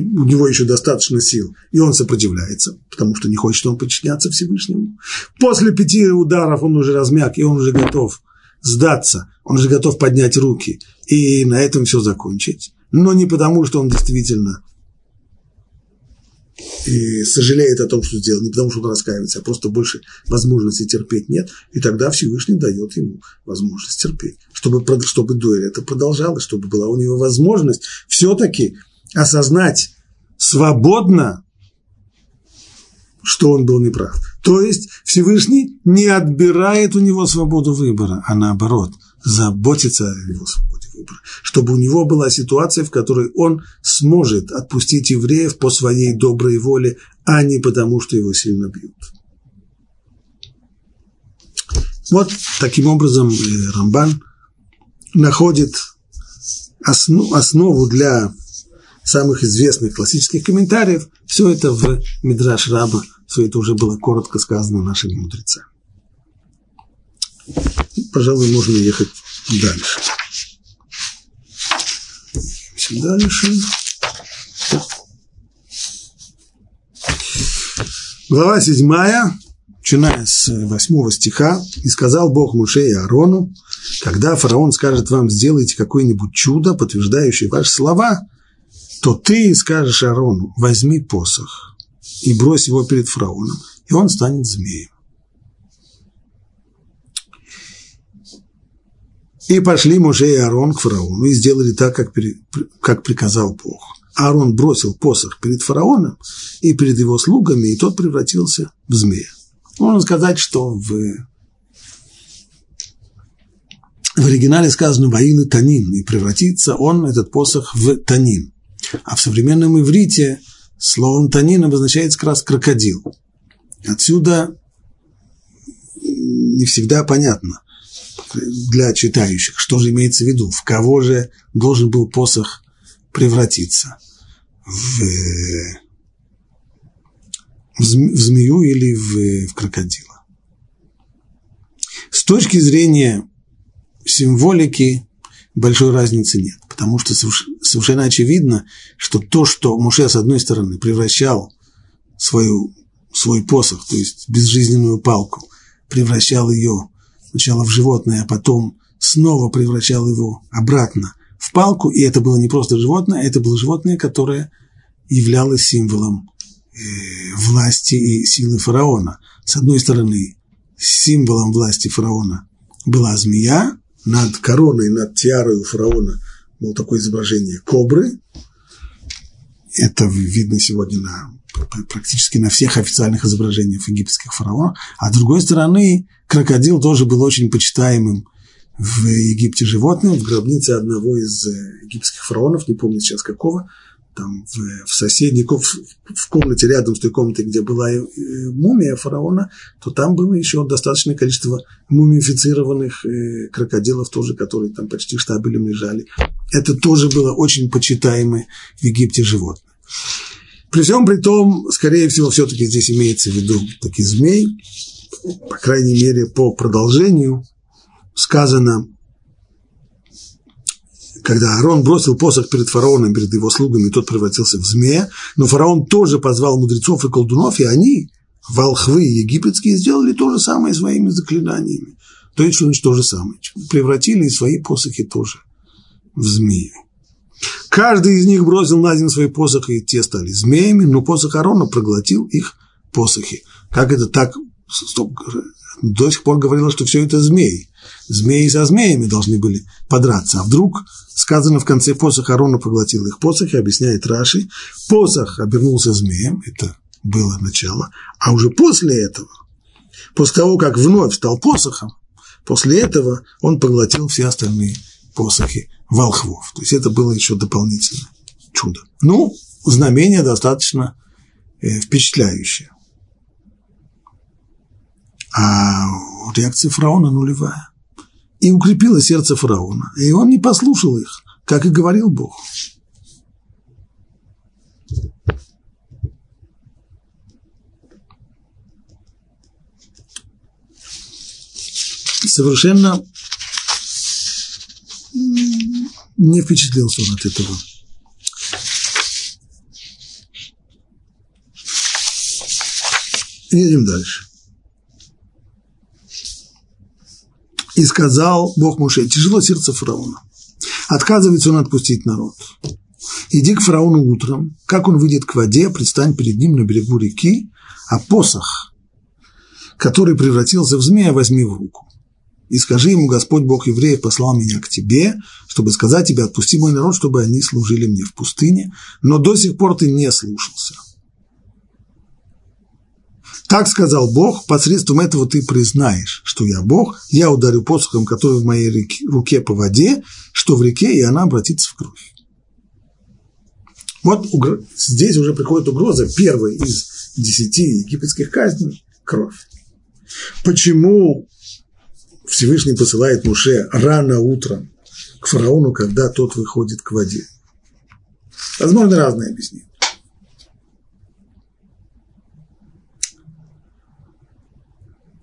у него еще достаточно сил, и он сопротивляется, потому что не хочет он подчиняться Всевышнему. После пяти ударов он уже размяк, и он уже готов сдаться, он уже готов поднять руки и на этом все закончить. Но не потому, что он действительно и сожалеет о том, что сделал, не потому, что он раскаивается, а просто больше возможности терпеть нет, и тогда Всевышний дает ему возможность терпеть, чтобы, чтобы дуэль это продолжалась, чтобы была у него возможность все-таки осознать свободно, что он был неправ. То есть Всевышний не отбирает у него свободу выбора, а наоборот, заботится о его свободе выбора, чтобы у него была ситуация, в которой он сможет отпустить евреев по своей доброй воле, а не потому, что его сильно бьют. Вот таким образом э, Рамбан находит основу для самых известных классических комментариев, все это в Мидраш Раба, все это уже было коротко сказано нашими мудрецами. Пожалуй, можно ехать дальше. Дальше. Глава седьмая, начиная с восьмого стиха, «И сказал Бог Муше и Аарону, когда фараон скажет вам, сделайте какое-нибудь чудо, подтверждающее ваши слова, то ты скажешь Арону, возьми посох и брось его перед фараоном, и он станет змеем. И пошли Муже и Аарон к фараону и сделали так, как, как приказал Бог. Аарон бросил посох перед фараоном и перед его слугами, и тот превратился в змея. Можно сказать, что в, в оригинале сказано «воин и танин», и превратится он, этот посох, в танин. А в современном иврите словом танин обозначается как раз крокодил. Отсюда не всегда понятно для читающих, что же имеется в виду, в кого же должен был посох превратиться. В, в змею или в, в крокодила. С точки зрения символики большой разницы нет, потому что совершенно очевидно, что то, что Муше, с одной стороны, превращал свою, свой посох, то есть безжизненную палку, превращал ее сначала в животное, а потом снова превращал его обратно в палку, и это было не просто животное, это было животное, которое являлось символом э, власти и силы фараона. С одной стороны, символом власти фараона была змея, над короной, над тиарой у фараона было такое изображение кобры. Это видно сегодня на практически на всех официальных изображениях египетских фараонов. А с другой стороны, крокодил тоже был очень почитаемым в Египте животным, в гробнице одного из э, египетских фараонов, не помню сейчас какого, там в, в соседней в, в комнате рядом с той комнатой, где была э, мумия фараона, то там было еще достаточное количество мумифицированных э, крокодилов тоже, которые там почти штабелем лежали. Это тоже было очень почитаемое в Египте животное. При всем при том, скорее всего, все-таки здесь имеется в виду таки змей, по крайней мере, по продолжению сказано, когда Аарон бросил посох перед фараоном, перед его слугами, тот превратился в змея, но фараон тоже позвал мудрецов и колдунов, и они, волхвы египетские, сделали то же самое своими заклинаниями. То есть, что то же самое? Превратили свои посохи тоже в змеи. Каждый из них бросил на землю свои посохи, и те стали змеями, но посох Арона проглотил их посохи. Как это так? Стоп, до сих пор говорилось, что все это змеи. Змеи со змеями должны были подраться. А вдруг сказано в конце посох Арона поглотил их посохи, объясняет Раши. Посох обернулся змеем, это было начало. А уже после этого, после того, как вновь стал посохом, после этого он поглотил все остальные посохи волхвов. То есть это было еще дополнительное чудо. Ну, знамение достаточно э, впечатляющее. А реакция фараона нулевая. И укрепило сердце фараона. И он не послушал их, как и говорил Бог. Совершенно не впечатлился он от этого. Едем дальше. И сказал Бог Муше, тяжело сердце фараона. Отказывается он отпустить народ. Иди к фараону утром, как он выйдет к воде, предстань перед ним на берегу реки, а посох, который превратился в змея, возьми в руку и скажи ему, Господь Бог евреев послал меня к тебе, чтобы сказать тебе, отпусти мой народ, чтобы они служили мне в пустыне, но до сих пор ты не слушался. Так сказал Бог, посредством этого ты признаешь, что я Бог, я ударю посохом, который в моей руке по воде, что в реке, и она обратится в кровь. Вот здесь уже приходит угроза первой из десяти египетских казней – кровь. Почему Всевышний посылает Муше рано утром к фараону, когда тот выходит к воде. Возможно, разные объяснения.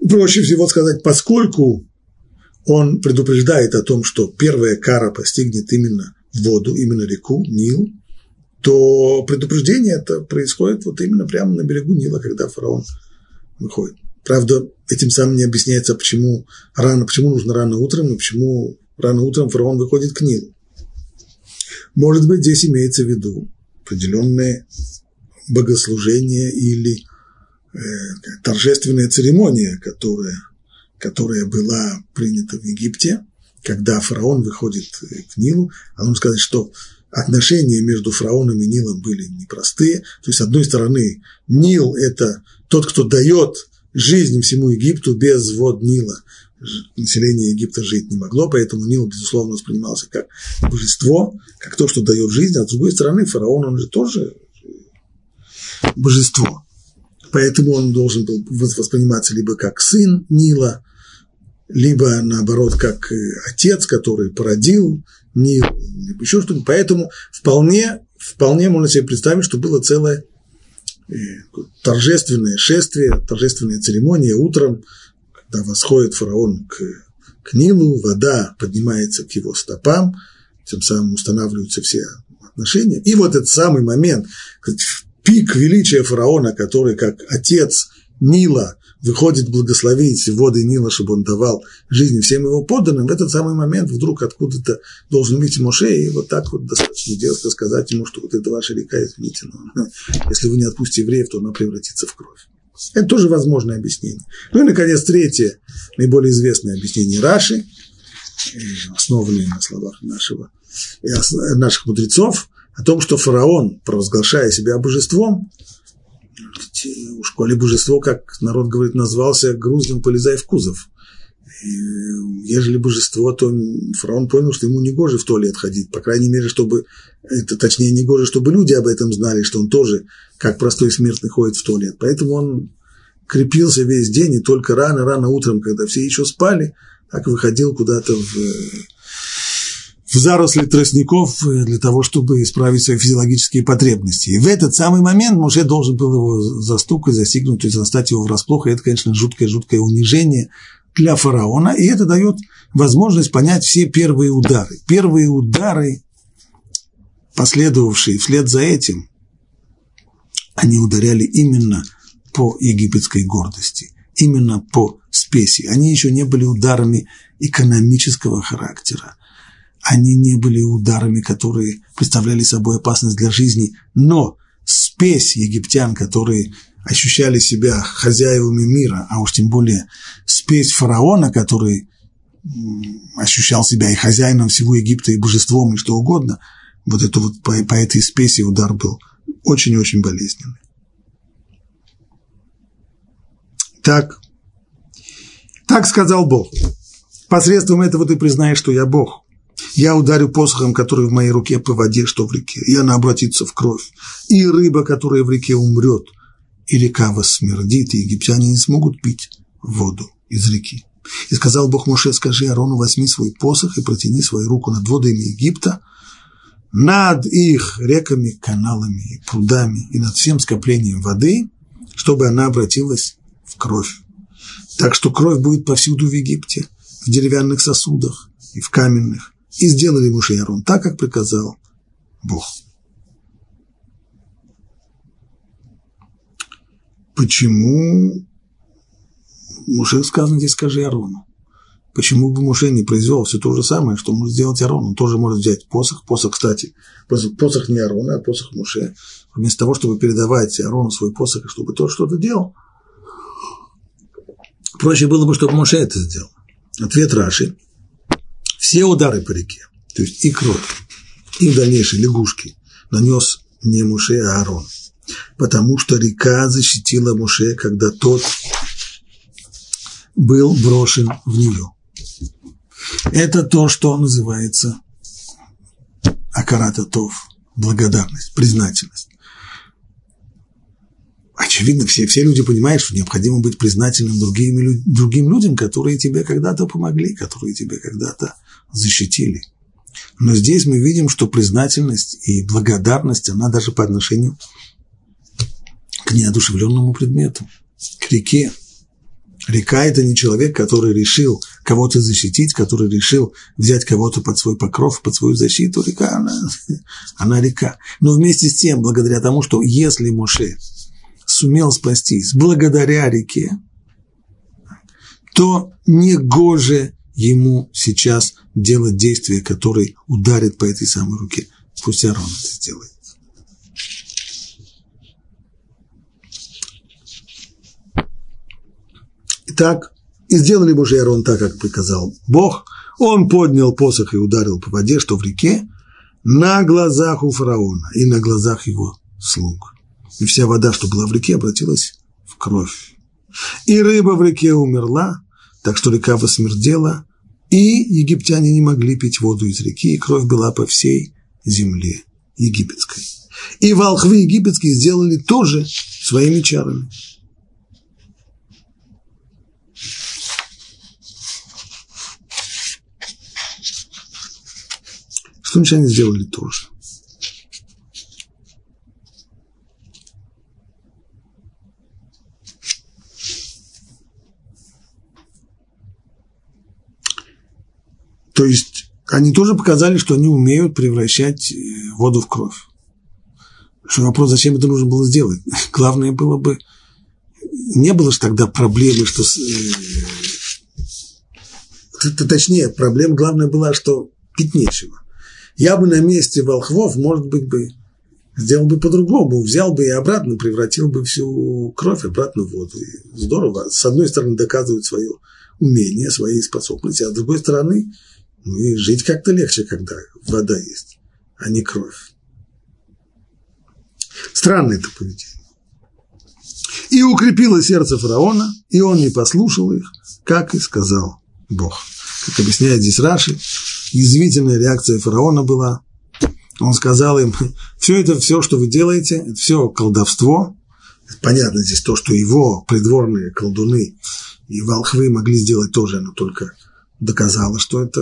Проще всего сказать, поскольку он предупреждает о том, что первая кара постигнет именно воду, именно реку, Нил, то предупреждение это происходит вот именно прямо на берегу Нила, когда фараон выходит. Правда, этим самым не объясняется, почему, рано, почему нужно рано утром и почему рано утром фараон выходит к Нилу. Может быть, здесь имеется в виду определенное богослужение или э, торжественная церемония, которая, которая была принята в Египте, когда фараон выходит э, к Нилу, а он сказать, что отношения между фараоном и Нилом были непростые. То есть, с одной стороны, Нил – это тот, кто дает жизнь всему Египту без вод Нила. Население Египта жить не могло, поэтому Нил, безусловно, воспринимался как божество, как то, что дает жизнь, а с другой стороны, фараон, он же тоже божество. Поэтому он должен был восприниматься либо как сын Нила, либо, наоборот, как отец, который породил Нил, либо еще что-нибудь. Поэтому вполне, вполне можно себе представить, что было целое торжественное шествие, торжественная церемония утром, когда восходит фараон к, к Нилу, вода поднимается к его стопам, тем самым устанавливаются все отношения. И вот этот самый момент, пик величия фараона, который как отец Нила выходит благословить воды Нила, чтобы он давал жизни всем его подданным, в этот самый момент вдруг откуда-то должен выйти Моше, и вот так вот достаточно дерзко сказать ему, что вот это ваша река, извините, но если вы не отпустите евреев, то она превратится в кровь. Это тоже возможное объяснение. Ну и, наконец, третье, наиболее известное объяснение Раши, основанное на словах нашего, наших мудрецов, о том, что фараон, провозглашая себя божеством, у школе божество, как народ говорит, назвался грузным, полезай в кузов. И, ежели божество, то фараон понял, что ему не гоже в туалет ходить, по крайней мере, чтобы, это, точнее, не гоже, чтобы люди об этом знали, что он тоже, как простой смертный, ходит в туалет. Поэтому он крепился весь день, и только рано-рано утром, когда все еще спали, так выходил куда-то в, в заросли тростников э, для того, чтобы исправить свои физиологические потребности. И в этот самый момент Муше должен был его застукать, застигнуть, то есть застать его врасплох. И это, конечно, жуткое-жуткое унижение для фараона. И это дает возможность понять все первые удары. Первые удары, последовавшие вслед за этим, они ударяли именно по египетской гордости, именно по спеси. Они еще не были ударами экономического характера они не были ударами, которые представляли собой опасность для жизни, но спесь египтян, которые ощущали себя хозяевами мира, а уж тем более спесь фараона, который ощущал себя и хозяином всего Египта, и божеством, и что угодно, вот это вот по, по этой спеси удар был очень-очень болезненный. Так, так сказал Бог. Посредством этого ты признаешь, что я Бог. Я ударю посохом, который в моей руке, по воде, что в реке, и она обратится в кровь. И рыба, которая в реке, умрет, и река воссмердит, и египтяне не смогут пить воду из реки. И сказал Бог Моше, скажи Арону, возьми свой посох и протяни свою руку над водами Египта, над их реками, каналами и прудами, и над всем скоплением воды, чтобы она обратилась в кровь. Так что кровь будет повсюду в Египте, в деревянных сосудах и в каменных, и сделали Муше и Арон так, как приказал Бог. Почему Муше сказано здесь скажи Арону? Почему бы Муше не произвел все то же самое, что может сделать Арон? Он тоже может взять посох. Посох, кстати, посох не Арона, а посох Муше. Вместо того, чтобы передавать Арону свой посох, и чтобы тот что-то делал, проще было бы, чтобы Муше это сделал. Ответ Раши – все удары по реке, то есть и кровь, и дальнейшие лягушки нанес не Муше, а Аарон. Потому что река защитила Муше, когда тот был брошен в нее. Это то, что называется акарататов, благодарность, признательность. Очевидно, все, все люди понимают, что необходимо быть признательным другим, другим людям, которые тебе когда-то помогли, которые тебе когда-то защитили. Но здесь мы видим, что признательность и благодарность, она даже по отношению к неодушевленному предмету, к реке. Река – это не человек, который решил кого-то защитить, который решил взять кого-то под свой покров, под свою защиту. Река, она, она река. Но вместе с тем, благодаря тому, что если Моше сумел спастись благодаря реке, то не гоже ему сейчас делать действие, которое ударит по этой самой руке. Пусть Арон это сделает. Итак, и сделали Божий Арон так, как приказал Бог. Он поднял посох и ударил по воде, что в реке, на глазах у фараона и на глазах его слуг. И вся вода, что была в реке, обратилась в кровь. И рыба в реке умерла, так что река восмердела, и египтяне не могли пить воду из реки, и кровь была по всей земле египетской. И волхвы египетские сделали тоже своими чарами. Что они сделали тоже? То есть они тоже показали, что они умеют превращать э, воду в кровь. Что вопрос, зачем это нужно было сделать? Главное было бы, не было же тогда проблемы, что... Э, точнее, проблема главная была, что пить нечего. Я бы на месте волхвов, может быть, бы сделал бы по-другому, взял бы и обратно превратил бы всю кровь обратно в воду. И здорово. С одной стороны, доказывают свое умение, свои способности, а с другой стороны, ну и жить как-то легче, когда вода есть, а не кровь. Странное это поведение. И укрепило сердце фараона, и он не послушал их, как и сказал Бог. Как объясняет здесь Раши, язвительная реакция фараона была. Он сказал им, все это, все, что вы делаете, это все колдовство. Понятно здесь то, что его придворные колдуны и волхвы могли сделать тоже, но только доказало, что это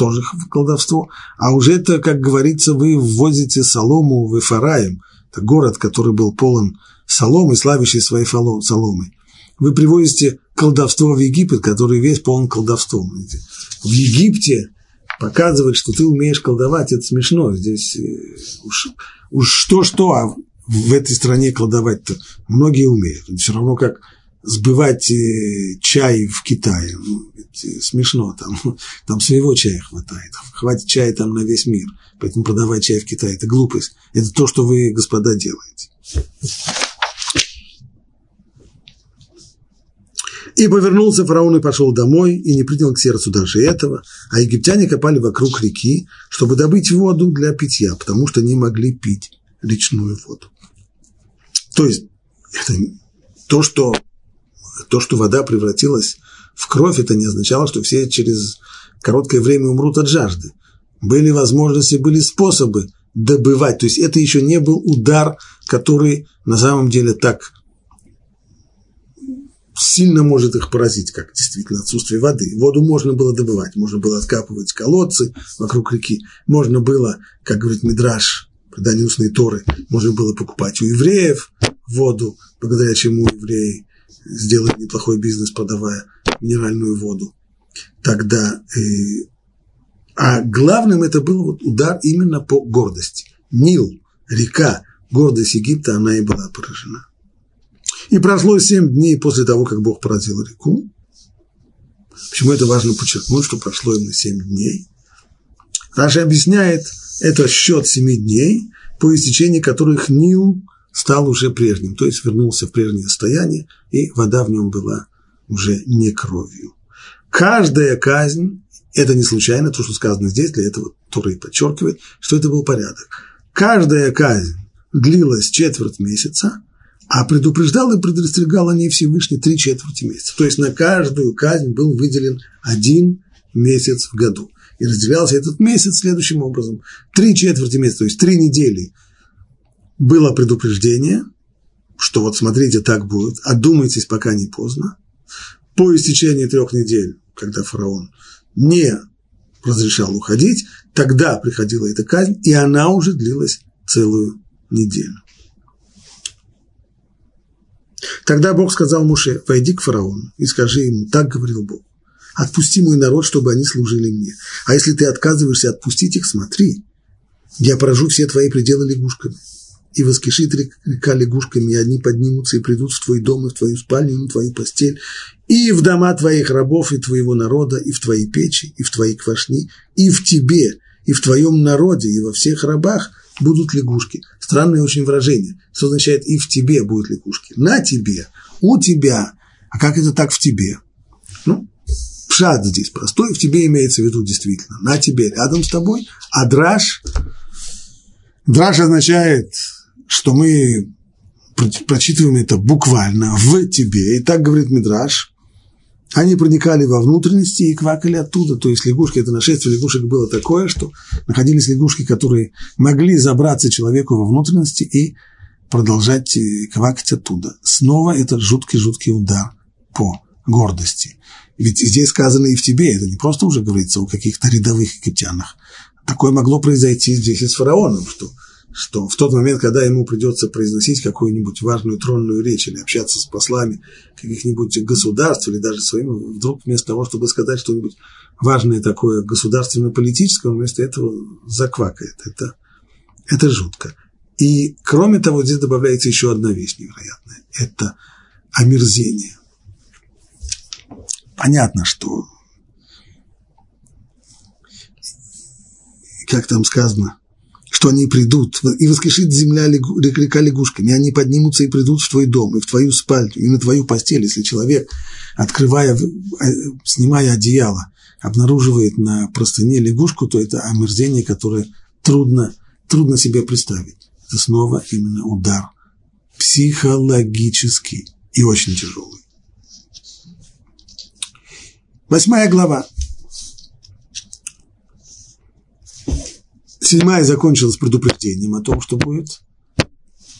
тоже колдовство. А уже это, как говорится, вы ввозите солому в Эфараим, это город, который был полон соломы, славящий своей соломой. Вы привозите колдовство в Египет, который весь полон колдовством. В Египте показывать, что ты умеешь колдовать, это смешно. Здесь э, уж, уж что-что, а в этой стране колдовать-то многие умеют. Все равно как сбывать э, чай в Китае. Ну, смешно, там, там своего чая хватает. Хватит чая там на весь мир. Поэтому продавать чай в Китае – это глупость. Это то, что вы, господа, делаете. И повернулся фараон и пошел домой, и не принял к сердцу даже этого, а египтяне копали вокруг реки, чтобы добыть воду для питья, потому что не могли пить речную воду. То есть, это то, что, то, что вода превратилась в кровь, это не означало, что все через короткое время умрут от жажды. Были возможности, были способы добывать. То есть это еще не был удар, который на самом деле так сильно может их поразить, как действительно отсутствие воды. Воду можно было добывать, можно было откапывать колодцы вокруг реки, можно было, как говорит Мидраш, предание устной Торы, можно было покупать у евреев воду, благодаря чему евреи сделали неплохой бизнес, продавая минеральную воду. Тогда, э, а главным это был вот удар именно по гордости. Нил, река, гордость Египта, она и была поражена. И прошло семь дней после того, как Бог поразил реку. Почему это важно подчеркнуть, что прошло именно семь дней? Раша объясняет, это счет семи дней, по истечении которых Нил стал уже прежним, то есть вернулся в прежнее состояние, и вода в нем была уже не кровью. Каждая казнь, это не случайно, то, что сказано здесь, для этого Тура и подчеркивает, что это был порядок. Каждая казнь длилась четверть месяца, а предупреждал и предостерегал о ней Всевышний три четверти месяца. То есть на каждую казнь был выделен один месяц в году. И разделялся этот месяц следующим образом. Три четверти месяца, то есть три недели было предупреждение, что вот смотрите, так будет, одумайтесь, пока не поздно. По истечении трех недель, когда фараон не разрешал уходить, тогда приходила эта казнь, и она уже длилась целую неделю. Тогда Бог сказал Муше, войди к фараону и скажи ему, так говорил Бог, отпусти мой народ, чтобы они служили мне. А если ты отказываешься отпустить их, смотри, я поражу все твои пределы лягушками. И воскишит река лягушками, и одни поднимутся и придут в твой дом, и в твою спальню, и на твою постель, и в дома твоих рабов, и твоего народа, и в твои печи, и в твои квашни, и в тебе, и в твоем народе, и во всех рабах будут лягушки. Странное очень выражение. Что означает «и в тебе будут лягушки»? На тебе, у тебя. А как это так в тебе? Ну, пшат здесь простой, в тебе имеется в виду действительно. На тебе, рядом с тобой. А драж, драж означает, что мы прочитываем это буквально в тебе. И так говорит Мидраш, они проникали во внутренности и квакали оттуда. То есть лягушки, это нашествие лягушек было такое, что находились лягушки, которые могли забраться человеку во внутренности и продолжать э, квакать оттуда. Снова это жуткий-жуткий удар по гордости. Ведь здесь сказано и в тебе, это не просто уже говорится о каких-то рядовых египтянах. Такое могло произойти здесь и с фараоном, что что в тот момент, когда ему придется произносить какую-нибудь важную тронную речь или общаться с послами каких-нибудь государств или даже своим, вдруг вместо того, чтобы сказать что-нибудь важное такое государственно-политическое, вместо этого заквакает. Это, это жутко. И кроме того, здесь добавляется еще одна вещь невероятная. Это омерзение. Понятно, что как там сказано, что они придут, и воскрешит земля река лягушками, и они поднимутся и придут в твой дом, и в твою спальню, и на твою постель, если человек, открывая, э, снимая одеяло, обнаруживает на простыне лягушку, то это омерзение, которое трудно, трудно себе представить. Это снова именно удар психологический и очень тяжелый. Восьмая глава. Седьмая закончилась предупреждением о том, что будет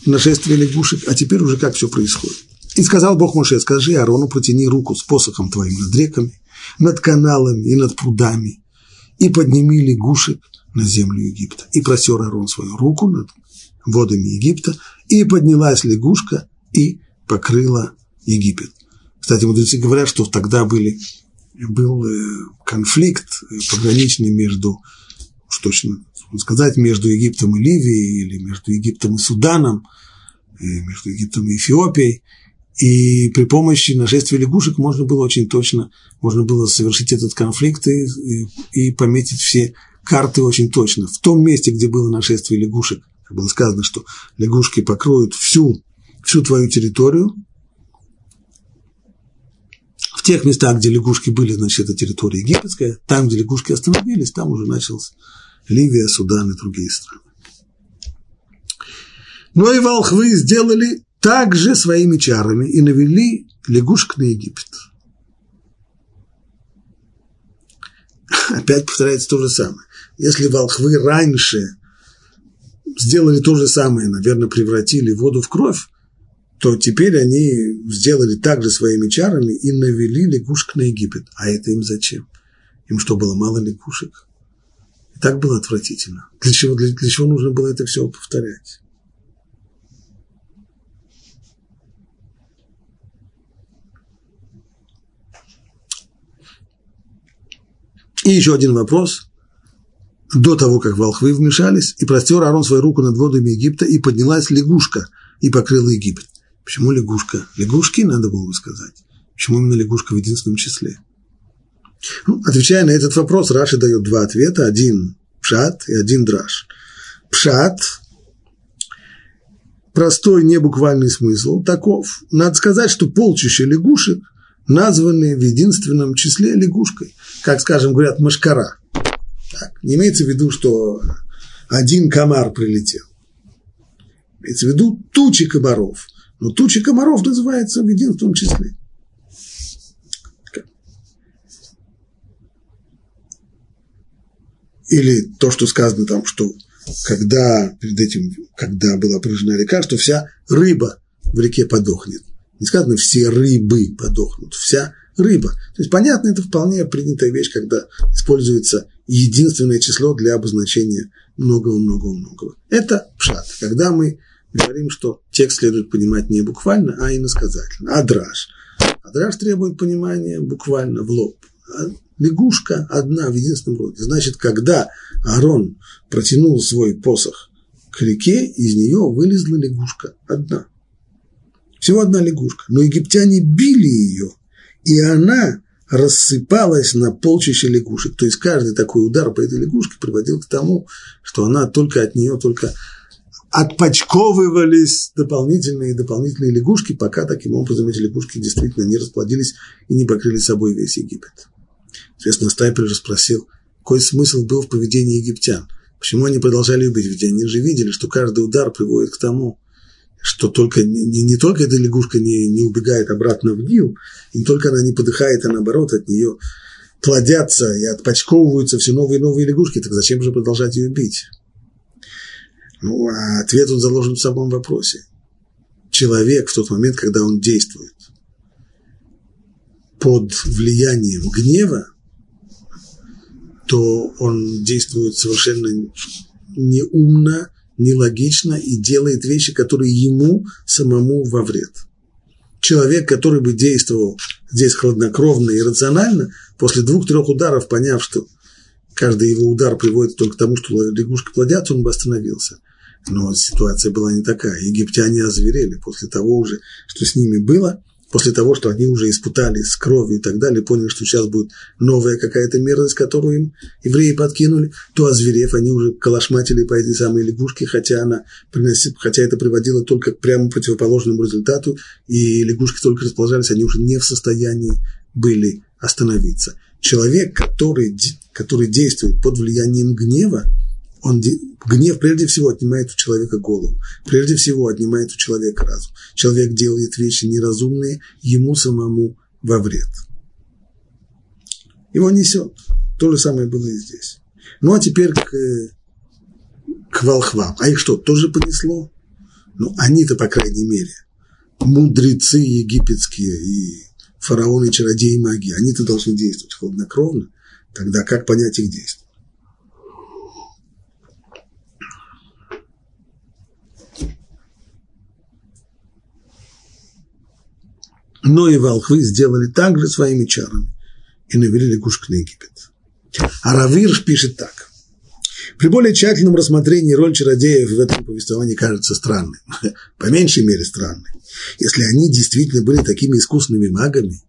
нашествие лягушек, а теперь уже как все происходит. И сказал Бог Моше, скажи Арону, протяни руку с посохом твоим над реками, над каналами и над прудами, и подними лягушек на землю Египта. И просер Арон свою руку над водами Египта, и поднялась лягушка и покрыла Египет. Кстати, мудрецы говорят, что тогда были, был э, конфликт пограничный между, уж точно сказать, между Египтом и Ливией, или между Египтом и Суданом, между Египтом и Эфиопией, и при помощи нашествия лягушек можно было очень точно, можно было совершить этот конфликт и, и, и пометить все карты очень точно. В том месте, где было нашествие лягушек, как было сказано, что лягушки покроют всю, всю твою территорию, в тех местах, где лягушки были, значит, это территория египетская, там, где лягушки остановились, там уже началась Ливия, Судан и другие страны. Но и волхвы сделали также своими чарами и навели лягушек на Египет. Опять повторяется то же самое. Если волхвы раньше сделали то же самое, наверное, превратили воду в кровь, то теперь они сделали также своими чарами и навели лягушек на Египет. А это им зачем? Им что, было мало лягушек? Так было отвратительно. Для чего, для, для чего нужно было это все повторять? И еще один вопрос. До того, как волхвы вмешались, и простер Арон свою руку над водами Египта, и поднялась лягушка, и покрыла Египет. Почему лягушка? Лягушки, надо было бы сказать. Почему именно лягушка в единственном числе? Ну, отвечая на этот вопрос, Раши дает два ответа. Один пшат и один драж. Пшат – простой небуквальный смысл таков. Надо сказать, что полчища лягушек названы в единственном числе лягушкой как, скажем, говорят, машкара. Так, не имеется в виду, что один комар прилетел. Имеется в виду тучи комаров. Но тучи комаров называется в единственном числе. Или то, что сказано там, что когда перед этим, когда была прожжена река, что вся рыба в реке подохнет. Не сказано, все рыбы подохнут, вся рыба. То есть, понятно, это вполне принятая вещь, когда используется единственное число для обозначения многого-многого-многого. Это пшат, когда мы говорим, что текст следует понимать не буквально, а иносказательно. Адраж. Адраж требует понимания буквально в лоб. Лягушка одна в единственном роде. Значит, когда Аарон протянул свой посох к реке, из нее вылезла лягушка одна. Всего одна лягушка. Но египтяне били ее и она рассыпалась на полчища лягушек. То есть каждый такой удар по этой лягушке приводил к тому, что она только от нее только отпочковывались дополнительные и дополнительные лягушки, пока таким образом эти лягушки действительно не расплодились и не покрыли собой весь Египет. Соответственно, Стайпер же спросил, какой смысл был в поведении египтян? Почему они продолжали любить? Ведь они же видели, что каждый удар приводит к тому, что только, не, не только эта лягушка не, не убегает обратно в Нил, и не только она не подыхает, а наоборот от нее плодятся и отпочковываются все новые и новые лягушки, так зачем же продолжать ее бить? Ну, а ответ тут заложен в самом вопросе. Человек в тот момент, когда он действует под влиянием гнева, то он действует совершенно неумно, нелогично и делает вещи, которые ему самому во вред. Человек, который бы действовал здесь хладнокровно и рационально, после двух-трех ударов, поняв, что каждый его удар приводит только к тому, что лягушки плодятся, он бы остановился. Но ситуация была не такая. Египтяне озверели после того уже, что с ними было после того, что они уже испытали с кровью и так далее, поняли, что сейчас будет новая какая-то мерзость, которую им евреи подкинули, то озверев, они уже калашматили по этой самой лягушке, хотя, она приносит, хотя это приводило только к прямо противоположному результату, и лягушки только расположались, они уже не в состоянии были остановиться. Человек, который, который действует под влиянием гнева, Он, гнев прежде всего отнимает у человека голову, прежде всего отнимает у человека разум. Человек делает вещи неразумные ему самому во вред. Его несет. То же самое было и здесь. Ну, а теперь к, к волхвам. А их что, тоже понесло? Ну, они-то, по крайней мере, мудрецы египетские и фараоны, чародеи, маги, они-то должны действовать хладнокровно. Тогда как понять их действия? Но и волхвы сделали так же своими чарами и навели лягушек на Египет. А Равирш пишет так. При более тщательном рассмотрении роль чародеев в этом повествовании кажется странной. По меньшей мере странной. Если они действительно были такими искусными магами,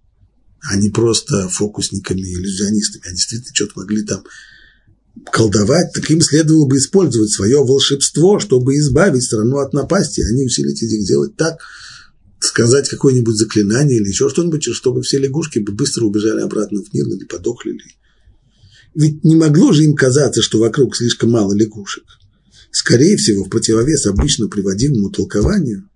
а не просто фокусниками, иллюзионистами, а действительно что-то могли там колдовать, так им следовало бы использовать свое волшебство, чтобы избавить страну от напасти, а не усилить их делать так, сказать какое-нибудь заклинание или еще что-нибудь, чтобы все лягушки бы быстро убежали обратно в Нил или подохли. Ведь не могло же им казаться, что вокруг слишком мало лягушек. Скорее всего, в противовес обычно приводимому толкованию,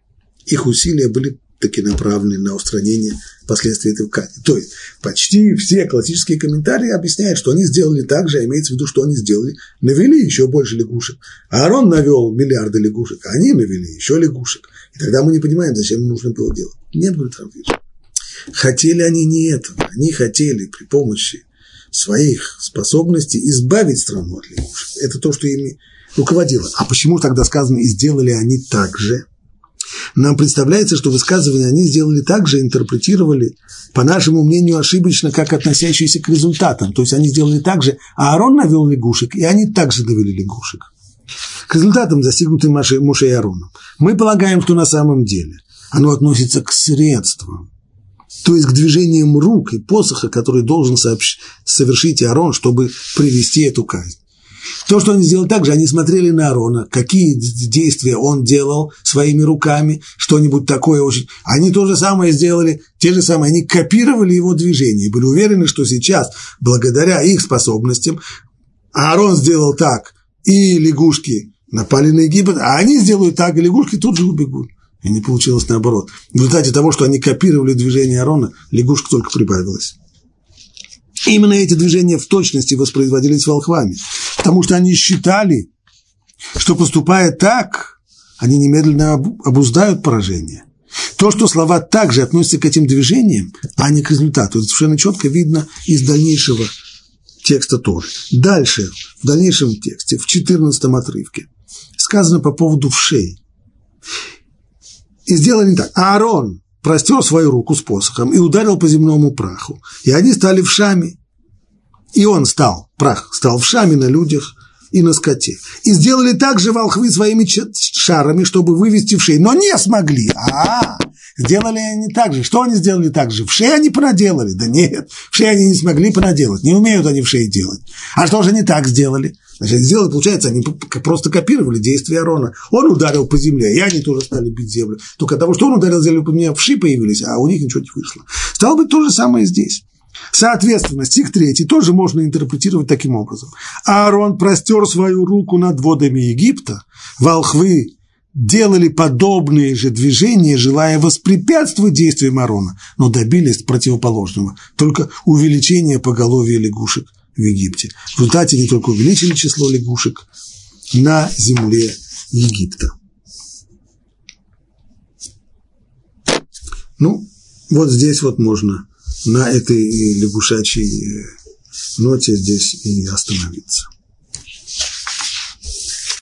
их усилия были таки направлены на устранение последствий этой казни. То есть почти все классические комментарии объясняют, что они сделали так же, а имеется в виду, что они сделали, навели еще больше лягушек. Арон навел миллиарды лягушек, а они навели еще лягушек. И тогда мы не понимаем, зачем им нужно было делать. Нет, говорит Рамфиш. Хотели они не этого. Они хотели при помощи своих способностей избавить страну от лягушек. Это то, что ими руководило. А почему тогда сказано «и сделали они так же»? Нам представляется, что высказывание они сделали так же, интерпретировали, по нашему мнению, ошибочно, как относящиеся к результатам. То есть они сделали так же, а Аарон навел лягушек, и они также довели лягушек. К результатам, достигнутым Муше и Аароном. Мы полагаем, что на самом деле оно относится к средствам, то есть к движениям рук и посоха, который должен совершить Аарон, чтобы привести эту казнь. То, что они сделали так же, они смотрели на Аарона, какие действия он делал своими руками, что-нибудь такое очень. Они то же самое сделали, те же самые, они копировали его движения и были уверены, что сейчас, благодаря их способностям, Аарон сделал так, и лягушки напали на Египет, а они сделают так, и лягушки тут же убегут. И не получилось наоборот. В результате того, что они копировали движение Аарона, лягушка только прибавилась. Именно эти движения в точности воспроизводились волхвами, потому что они считали, что поступая так, они немедленно обуздают поражение. То, что слова также относятся к этим движениям, а не к результату, это совершенно четко видно из дальнейшего текста тоже. Дальше, в дальнейшем тексте, в 14 отрывке, сказано по поводу вшей. И сделали так. Аарон простер свою руку с посохом и ударил по земному праху. И они стали вшами. И он стал, прах стал вшами на людях и на скоте. И сделали так же волхвы своими шарами, чтобы вывести вшей, но не смогли. А, сделали они так же. Что они сделали так же? Вшей они проделали? Да нет, вшей они не смогли проделать. Не умеют они вшей делать. А что же они так сделали? Значит, сделали, получается, они просто копировали действия Арона. Он ударил по земле, и они тоже стали бить землю. Только того, что он ударил землю по земле, вши появились, а у них ничего не вышло. Стало быть, то же самое здесь. Соответственно, стих 3 тоже можно интерпретировать таким образом. Аарон простер свою руку над водами Египта, волхвы делали подобные же движения, желая воспрепятствовать действиям Аарона, но добились противоположного, только увеличения поголовья лягушек в Египте. В результате не только увеличили число лягушек на земле Египта. Ну, вот здесь вот можно на этой лягушачьей ноте здесь и остановиться.